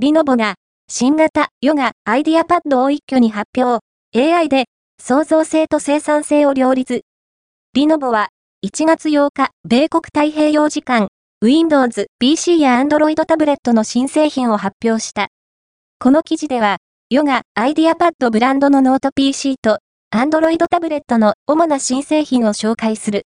Lenovo が、新型 Yoga IdeaPad を一挙に発表。AI で、創造性と生産性を両立。 Lenovo は、1月8日、米国太平洋時間、Windows、PC や Android タブレットの新製品を発表した。この記事では、 Yoga IdeaPad ブランドのノート PC と、Android タブレットの主な新製品を紹介する。